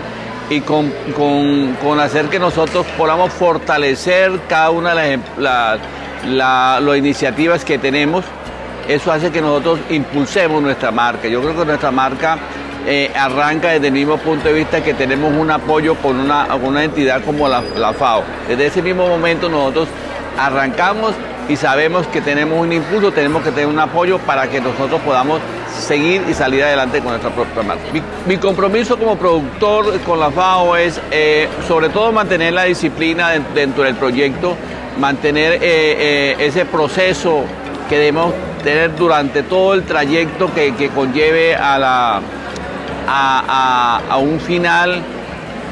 y con, con, hacer que nosotros podamos fortalecer cada una de las, las iniciativas que tenemos, eso hace que nosotros impulsemos nuestra marca. Yo creo que nuestra marca eh, arranca desde el mismo punto de vista que tenemos un apoyo con una, entidad como la, FAO. Desde ese mismo momento nosotros arrancamos y sabemos que tenemos un impulso, tenemos que tener un apoyo para que nosotros podamos seguir y salir adelante con nuestra propia marca. Mi, compromiso como productor con la FAO es eh, sobre todo mantener la disciplina dentro del proyecto, mantener eh, ese proceso que debemos tener durante todo el trayecto que, conlleve a, la, a, un final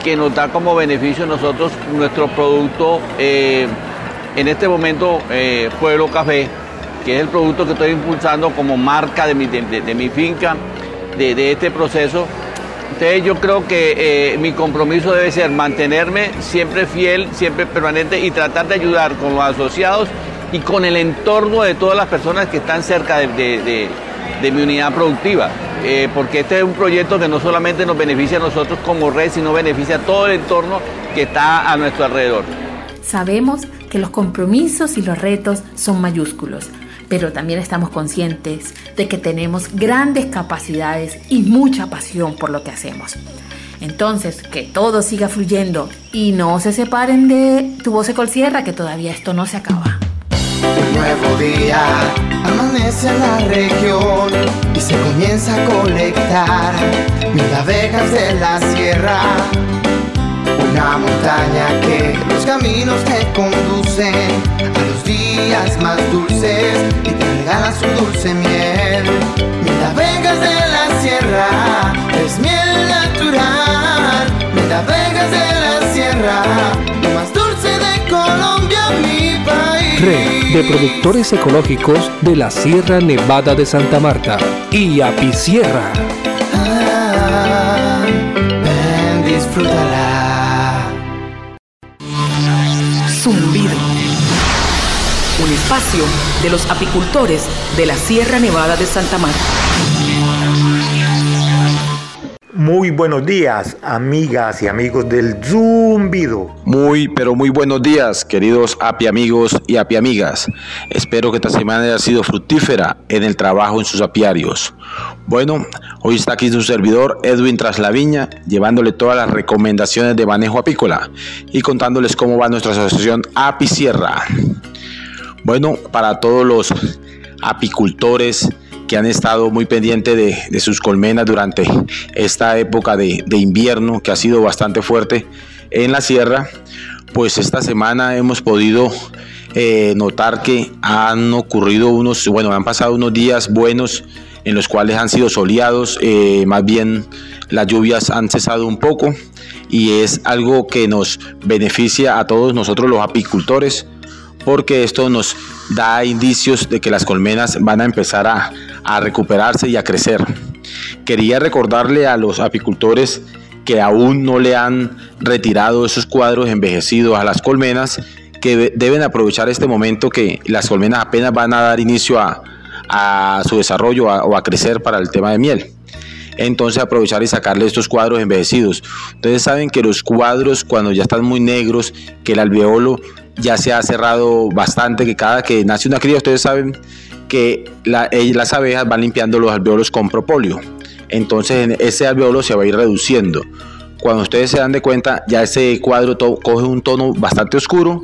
que nos da como beneficio nosotros nuestro producto, en este momento Pueblo Café, que es el producto que estoy impulsando como marca de mi, de, mi finca, de, este proceso. Entonces yo creo que eh, mi compromiso debe ser mantenerme siempre fiel, siempre permanente y tratar de ayudar con los asociados y con el entorno de todas las personas que están cerca de, mi unidad productiva. Eh, porque este es un proyecto que no solamente nos beneficia a nosotros como red, sino beneficia a todo el entorno que está a nuestro alrededor. Sabemos que los compromisos y los retos son mayúsculos pero también estamos conscientes de que tenemos grandes capacidades y mucha pasión por lo que hacemos. Entonces, que todo siga fluyendo y no se separen de tu voz Sierra, que todavía esto no se acaba. Un nuevo día amanece en la región y se comienza a colectar mil abejas de la sierra una montaña que los caminos te conducen a los días más dulces y te regalan su dulce miel. Mira, vengas de la sierra, es miel natural. Mira, vengas de la sierra, lo más dulce de Colombia, mi país. Red de productores ecológicos de la Sierra Nevada de Santa Marta y Apicierra. Ah, disfrútala. Un espacio de los apicultores de la Sierra Nevada de Santa Marta. Muy buenos días, amigas y amigos del Zumbido. Muy, pero muy buenos días, queridos api amigos y api amigas. Espero que esta semana haya sido fructífera en el trabajo en sus apiarios. Bueno, hoy está aquí su servidor Edwin Traslaviña, llevándole todas las recomendaciones de manejo apícola y contándoles cómo va nuestra asociación Api Sierra. Bueno, para todos los apicultores que han estado muy pendientes de, sus colmenas durante esta época de, invierno que ha sido bastante fuerte en la sierra, pues esta semana hemos podido eh, notar que han ocurrido unos, bueno, han pasado unos días buenos en los cuales han sido soleados, eh, más bien las lluvias han cesado un poco y es algo que nos beneficia a todos nosotros los apicultores porque esto nos da indicios de que las colmenas van a empezar a, recuperarse y a crecer. Quería recordarle a los apicultores que aún no le han retirado esos cuadros envejecidos a las colmenas, que deben aprovechar este momento que las colmenas apenas van a dar inicio a, su desarrollo o a crecer para el tema de miel entonces aprovechar y sacarle estos cuadros envejecidos. Ustedes saben que los cuadros cuando ya están muy negros, que el alveolo ya se ha cerrado bastante, que cada que nace una cría, ustedes saben que eh, las abejas van limpiando los alveolos con propóleo. Entonces ese alveolo se va a ir reduciendo. Cuando ustedes se dan de cuenta, ya ese cuadro coge un tono bastante oscuro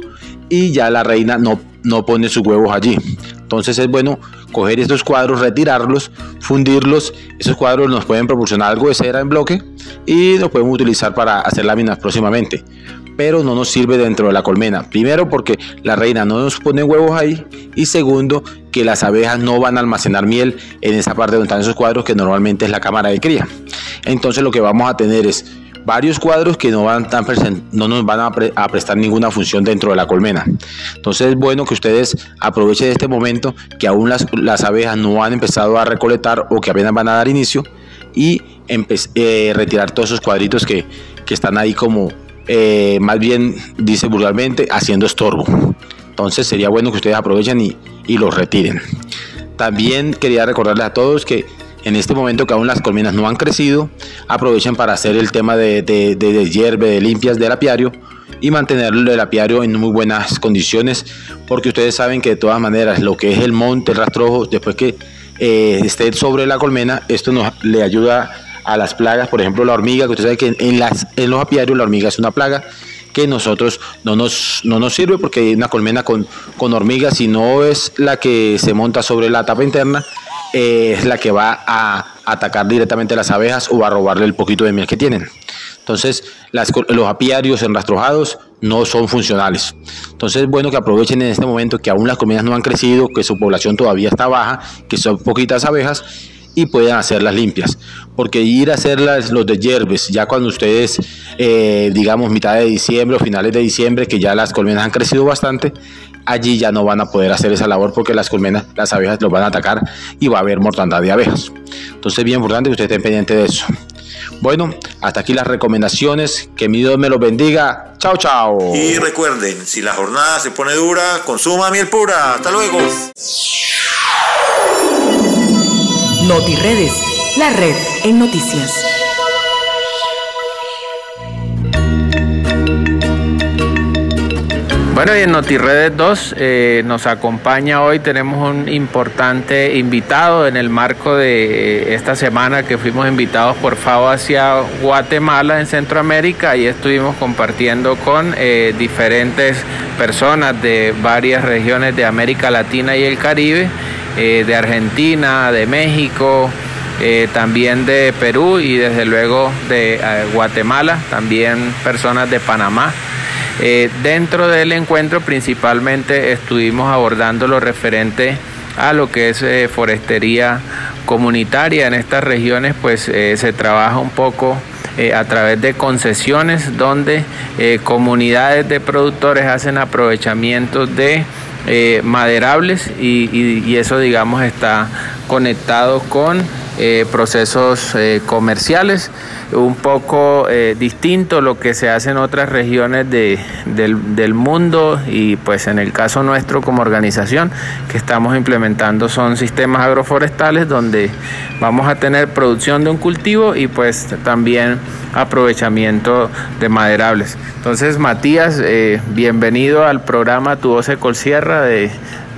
y ya la reina no, no pone sus huevos allí. Entonces es bueno coger estos cuadros, retirarlos, fundirlos. Esos cuadros nos pueden proporcionar algo de cera en bloque y los podemos utilizar para hacer láminas próximamente pero no nos sirve dentro de la colmena. Primero porque la reina no nos pone huevos ahí y segundo que las abejas no van a almacenar miel en esa parte donde están esos cuadros que normalmente es la cámara de cría. Entonces lo que vamos a tener es varios cuadros que no, van no nos van a, prestar ninguna función dentro de la colmena. Entonces es bueno que ustedes aprovechen este momento que aún las, las abejas no han empezado a recolectar o que apenas van a dar inicio y eh, retirar todos esos cuadritos que, que están ahí como eh, más bien, dice vulgarmente, haciendo estorbo. Entonces sería bueno que ustedes aprovechen y, y los retiren. También quería recordarles a todos que en este momento que aún las colmenas no han crecido, aprovechen para hacer el tema de, de, de, hierve, de limpias del apiario y mantener el apiario en muy buenas condiciones, porque ustedes saben que de todas maneras lo que es el monte, el rastrojo, después que eh, esté sobre la colmena, esto nos le ayuda a las plagas, por ejemplo la hormiga, que ustedes saben que en, las, en los apiarios la hormiga es una plaga que nosotros no nos, no nos sirve porque una colmena con, con hormigas, si no es la que se monta sobre la tapa interna, es la que va a atacar directamente las abejas o a robarle el poquito de miel que tienen. Entonces, los apiarios enrastrojados no son funcionales. Entonces, es bueno que aprovechen en este momento que aún las colmenas no han crecido, que su población todavía está baja, que son poquitas abejas y pueden hacerlas limpias. Porque ir a hacerlas los de hierbes, ya cuando ustedes, eh, digamos, mitad de diciembre o finales de diciembre, que ya las colmenas han crecido bastante, allí ya no van a poder hacer esa labor porque las colmenas, las abejas los van a atacar y va a haber mortandad de abejas. Entonces, es bien importante que ustedes estén pendientes de eso. Bueno, hasta aquí las recomendaciones. Que mi Dios me los bendiga. Chao, chao. Y recuerden, si la jornada se pone dura, consuma miel pura. Hasta luego. NotiRedes, la red en noticias. Bueno, y en NotiRedes 2 eh, nos acompaña hoy, tenemos un importante invitado en el marco de esta semana que fuimos invitados por FAO hacia Guatemala en Centroamérica y estuvimos compartiendo con eh, diferentes personas de varias regiones de América Latina y el Caribe, de Argentina, de México, también de Perú y desde luego de Guatemala, también personas de Panamá. Eh, dentro del encuentro principalmente estuvimos abordando lo referente a lo que es eh, forestería comunitaria en estas regiones, pues eh, se trabaja un poco a través de concesiones donde comunidades de productores hacen aprovechamientos de maderables y, eso digamos está conectado con procesos comerciales un poco eh, distinto lo que se hace en otras regiones del, mundo y pues en el caso nuestro como organización que estamos implementando son sistemas agroforestales donde vamos a tener producción de un cultivo y pues también aprovechamiento de maderables. Entonces Matías, eh, bienvenido al programa Tu Voz Colsierra de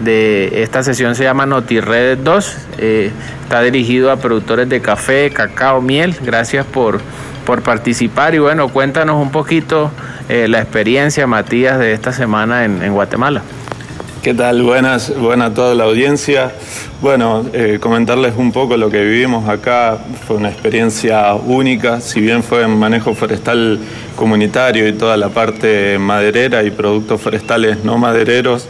de esta sesión se llama NotiRedes 2. Eh, está dirigido a productores de café, cacao, miel. Gracias por, por participar y bueno, cuéntanos un poquito eh, la experiencia, Matías, de esta semana en, Guatemala. ¿Qué tal? Buenas, buenas a toda la audiencia. Bueno, eh, comentarles un poco lo que vivimos acá. Fue una experiencia única, si bien fue en manejo forestal comunitario y toda la parte maderera y productos forestales no madereros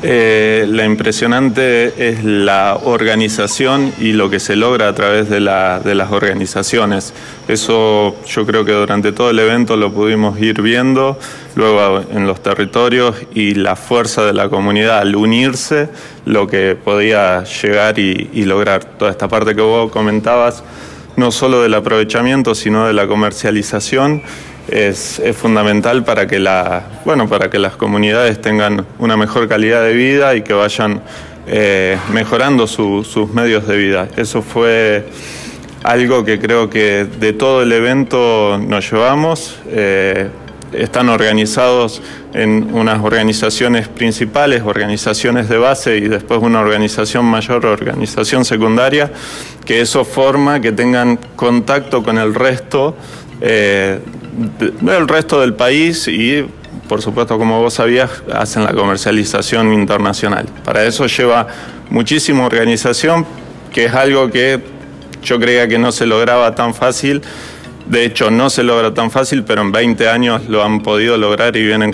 eh, la impresionante es la organización y lo que se logra a través de, las organizaciones. Eso yo creo que durante todo el evento lo pudimos ir viendo, luego en los territorios y la fuerza de la comunidad al unirse, lo que podía llegar y, y lograr. Toda esta parte que vos comentabas, no solo del aprovechamiento, sino de la comercialización es, fundamental para que, la, bueno, para que las comunidades tengan una mejor calidad de vida y que vayan eh, mejorando sus medios de vida. Eso fue algo que creo que de todo el evento nos llevamos. Eh, están organizados en unas organizaciones principales, organizaciones de base y después una organización mayor, organización secundaria, que eso forma que tengan contacto con el resto eh, el resto del país y, por supuesto, como vos sabías, hacen la comercialización internacional. Para eso lleva muchísima organización, que es algo que yo creía que no se lograba tan fácil. De hecho, no se logra tan fácil, pero en 20 años lo han podido lograr y vienen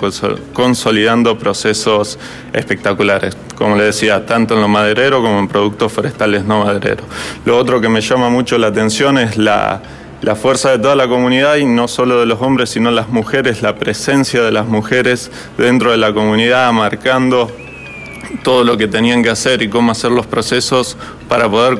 consolidando procesos espectaculares. Como le decía, tanto en lo maderero como en productos forestales no madereros. Lo otro que me llama mucho la atención es la la fuerza de toda la comunidad y no solo de los hombres, sino las mujeres, la presencia de las mujeres dentro de la comunidad, marcando todo lo que tenían que hacer y cómo hacer los procesos para poder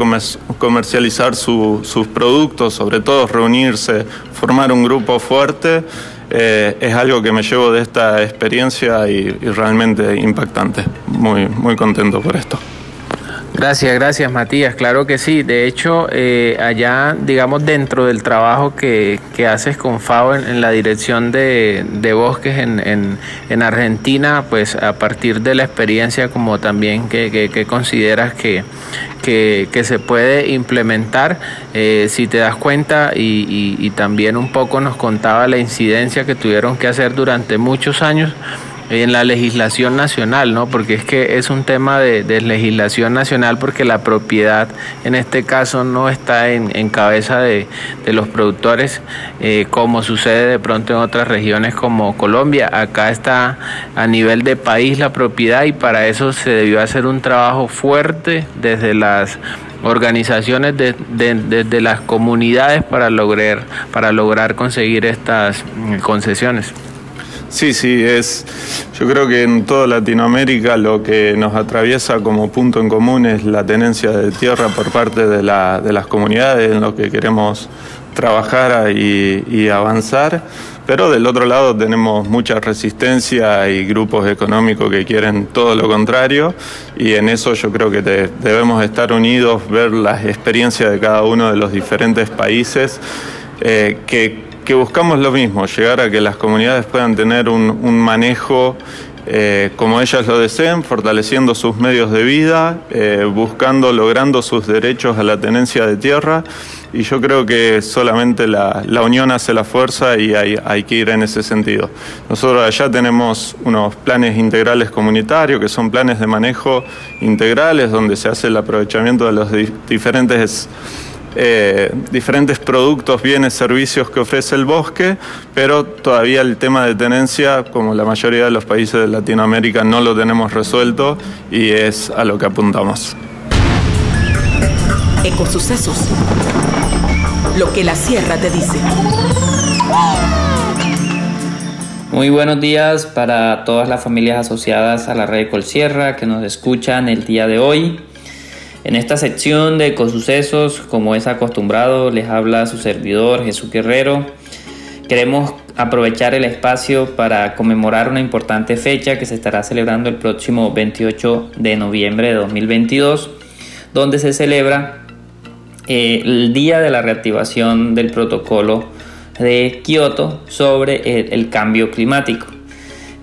comercializar sus productos, sobre todo reunirse, formar un grupo fuerte, eh, es algo que me llevo de esta experiencia y, y realmente impactante. Muy, muy contento por esto. Gracias, gracias Matías. Claro que sí. De hecho, eh, allá, digamos, dentro del trabajo que, haces con FAO en, la dirección de, bosques en, en, Argentina, pues a partir de la experiencia como también que, consideras que, que, se puede implementar, eh, si te das cuenta y, y también un poco nos contaba la incidencia que tuvieron que hacer durante muchos años en la legislación nacional, ¿no? Porque es que es un tema de, legislación nacional porque la propiedad en este caso no está en, cabeza de, los productores eh, como sucede de pronto en otras regiones como Colombia. Acá está a nivel de país la propiedad y para eso se debió hacer un trabajo fuerte desde las organizaciones desde las comunidades para lograr para lograr conseguir estas mm, concesiones. Sí, sí, es. Yo creo que en toda Latinoamérica lo que nos atraviesa como punto en común es la tenencia de tierra por parte de, la, de las comunidades en lo que queremos trabajar y, avanzar. Pero del otro lado tenemos mucha resistencia y grupos económicos que quieren todo lo contrario y en eso yo creo que debemos estar unidos, ver las experiencias de cada uno de los diferentes países eh, que que buscamos lo mismo, llegar a que las comunidades puedan tener un, manejo eh, como ellas lo deseen, fortaleciendo sus medios de vida, eh, buscando, logrando sus derechos a la tenencia de tierra. Y yo creo que solamente la, unión hace la fuerza y hay, hay, que ir en ese sentido. Nosotros allá tenemos unos planes integrales comunitarios, que son planes de manejo integrales, donde se hace el aprovechamiento de los diferentes eh, diferentes productos, bienes, servicios que ofrece el bosque, pero todavía el tema de tenencia, como la mayoría de los países de Latinoamérica, no lo tenemos resuelto y es a lo que apuntamos. Ecosucesos. Lo que la sierra te dice. Muy buenos días para todas las familias asociadas a la red Colsierra que nos escuchan el día de hoy. En esta sección de Ecosucesos, como es acostumbrado, les habla su servidor Jesús Guerrero. Queremos aprovechar el espacio para conmemorar una importante fecha que se estará celebrando el próximo 28 de noviembre de 2022, donde se celebra eh, el día de la reactivación del protocolo de Kioto sobre el cambio climático.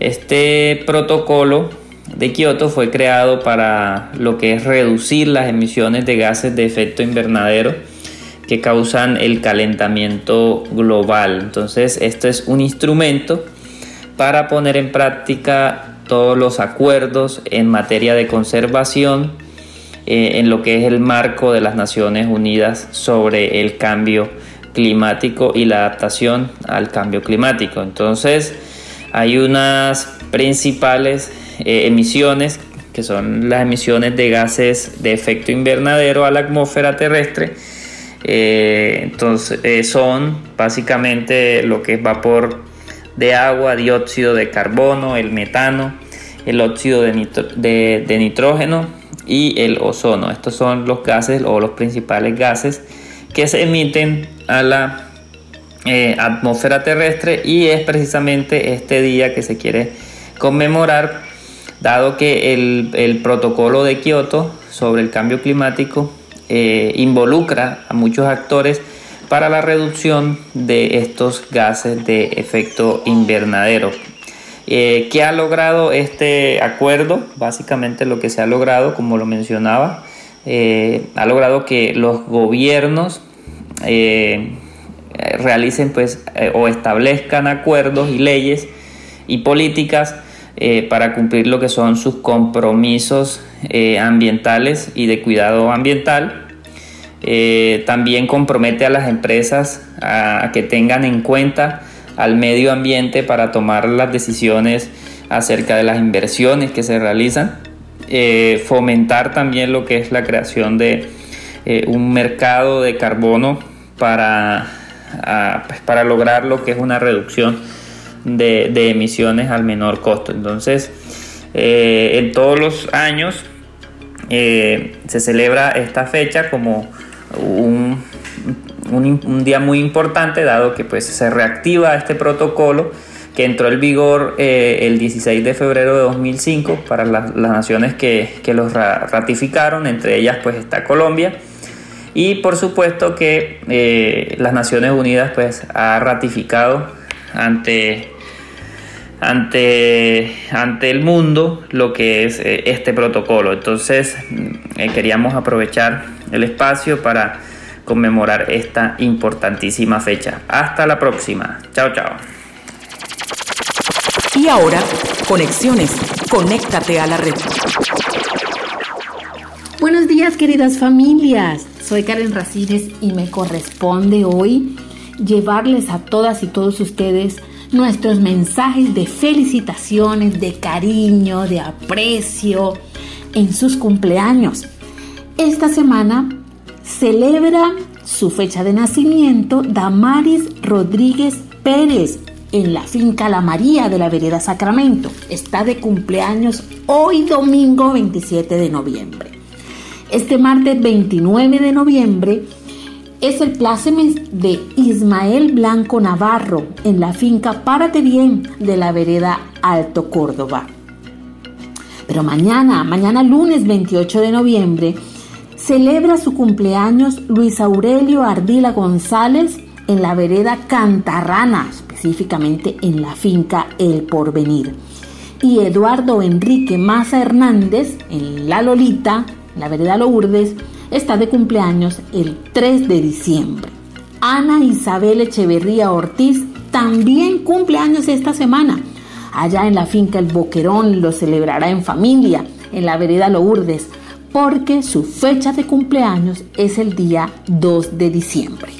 Este protocolo de Kioto fue creado para lo que es reducir las emisiones de gases de efecto invernadero que causan el calentamiento global. Entonces, esto es un instrumento para poner en práctica todos los acuerdos en materia de conservación eh, en lo que es el marco de las Naciones Unidas sobre el cambio climático y la adaptación al cambio climático. Entonces, hay unas principales eh, emisiones, que son las emisiones de gases de efecto invernadero a la atmósfera terrestre. Eh, entonces eh, son básicamente lo que es vapor de agua, dióxido de carbono, el metano, el óxido de, de, nitrógeno y el ozono. Estos son los gases o los principales gases que se emiten a la atmósfera terrestre y es precisamente este día que se quiere conmemorar dado que el, protocolo de Kioto sobre el cambio climático eh, involucra a muchos actores para la reducción de estos gases de efecto invernadero. Eh, ¿Qué ha logrado este acuerdo? Básicamente lo que se ha logrado, como lo mencionaba, eh, ha logrado que los gobiernos realicen pues, o establezcan acuerdos y leyes y políticas eh, para cumplir lo que son sus compromisos eh, ambientales y de cuidado ambiental. Eh, también compromete a las empresas a, que tengan en cuenta al medio ambiente para tomar las decisiones acerca de las inversiones que se realizan. fomentar también lo que es la creación de un mercado de carbono para, pues, para lograr lo que es una reducción de, emisiones al menor costo. Entonces, eh, en todos los años eh, se celebra esta fecha como un, un, día muy importante, dado que pues, se reactiva este protocolo que entró en vigor eh, el 16 de febrero de 2005 para las, naciones que, que los ratificaron, entre ellas pues está Colombia. Y por supuesto que las Naciones Unidas pues ha ratificado ante, ante, ante el mundo lo que es eh, este protocolo. Entonces queríamos aprovechar el espacio para conmemorar esta importantísima fecha. Hasta la próxima. Chao, chao. Y ahora, conexiones. Conéctate a la red. Buenos días, queridas familias. Soy Karen Racines y me corresponde hoy llevarles a todas y todos ustedes nuestros mensajes de felicitaciones, de cariño, de aprecio en sus cumpleaños. Esta semana celebra su fecha de nacimiento Damaris Rodríguez Pérez en la finca La María de la Vereda Sacramento. Está de cumpleaños hoy domingo 27 de noviembre. Este martes 29 de noviembre es el plácemes de Ismael Blanco Navarro en la finca Párate Bien de la Vereda Alto Córdoba. Pero mañana, mañana lunes 28 de noviembre, celebra su cumpleaños Luis Aurelio Ardila González en la vereda Cantarrana, específicamente en la finca El Porvenir. Y Eduardo Enrique Maza Hernández en La Lolita, la vereda Lourdes, está de cumpleaños el 3 de diciembre. Ana Isabel Echeverría Ortiz también cumple años esta semana. Allá en la finca El Boquerón lo celebrará en familia, en la vereda Lourdes porque su fecha de cumpleaños es el día 2 de diciembre.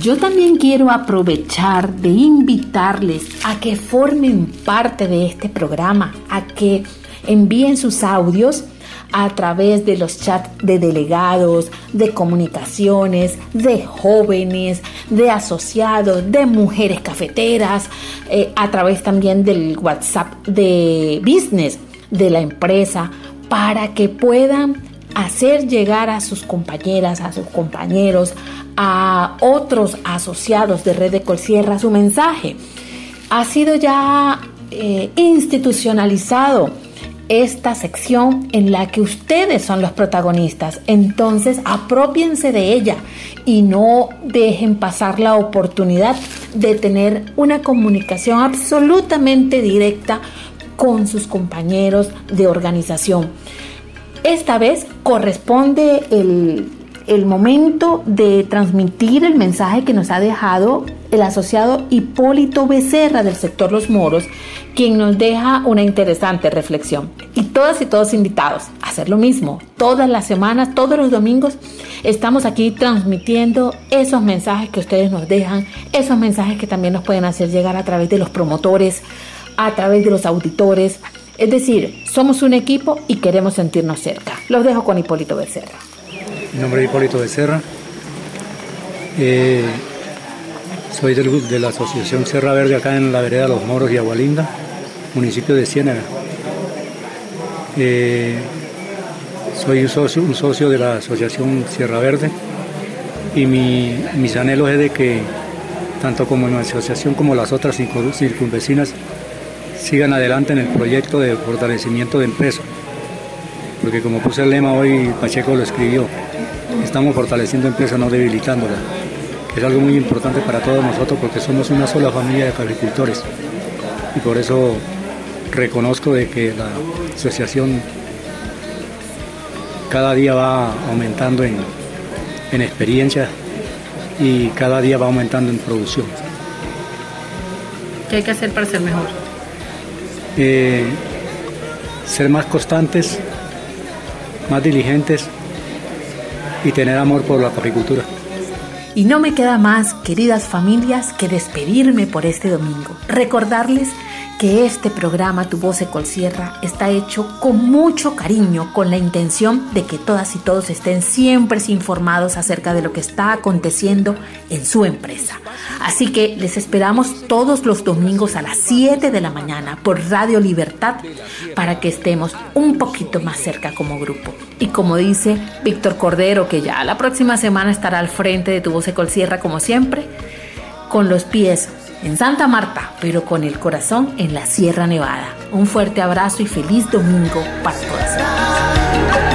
Yo también quiero aprovechar de invitarles a que formen parte de este programa, a que envíen sus audios a través de los chats de delegados, de comunicaciones, de jóvenes, de asociados, de mujeres cafeteras, eh, a través también del WhatsApp de business de la empresa, para que puedan hacer llegar a sus compañeras, a sus compañeros, a otros asociados de Red de Colsierra su mensaje. Ha sido ya eh, institucionalizado esta sección en la que ustedes son los protagonistas. Entonces, apropiense de ella y no dejen pasar la oportunidad de tener una comunicación absolutamente directa con sus compañeros de organización. Esta vez corresponde el, momento de transmitir el mensaje que nos ha dejado el asociado Hipólito Becerra del sector Los Moros, quien nos deja una interesante reflexión. Y todas y todos invitados a hacer lo mismo. Todas las semanas, todos los domingos, estamos aquí transmitiendo esos mensajes que ustedes nos dejan, esos mensajes que también nos pueden hacer llegar a través de los promotores, a través de los auditores. Es decir, somos un equipo y queremos sentirnos cerca. Los dejo con Hipólito Becerra. Mi nombre es Hipólito Becerra. Eh, soy del, de la Asociación Sierra Verde acá en la vereda Los Moros y Agualinda, municipio de Ciénaga. Eh, soy un socio, de la Asociación Sierra Verde y mi, mis anhelos es de que tanto como mi asociación como las otras circunvecinas sigan adelante en el proyecto de fortalecimiento de empresa. Porque como puse el lema hoy, Pacheco lo escribió, estamos fortaleciendo empresa, no debilitándola. Es algo muy importante para todos nosotros porque somos una sola familia de agricultores. Y por eso reconozco de que la asociación cada día va aumentando en, en experiencia y cada día va aumentando en producción. ¿Qué hay que hacer para ser mejor? Eh, ser más constantes, más diligentes y tener amor por la agricultura. Y no me queda más, queridas familias, que despedirme por este domingo. Recordarles que este programa Tu Voz Sierra está hecho con mucho cariño, con la intención de que todas y todos estén siempre informados acerca de lo que está aconteciendo en su empresa. Así que les esperamos todos los domingos a las 7 de la mañana por Radio Libertad para que estemos un poquito más cerca como grupo. Y como dice Víctor Cordero, que ya la próxima semana estará al frente de Tu Voz Sierra como siempre, con los pies en Santa Marta, pero con el corazón en la Sierra Nevada. Un fuerte abrazo y feliz domingo para todas.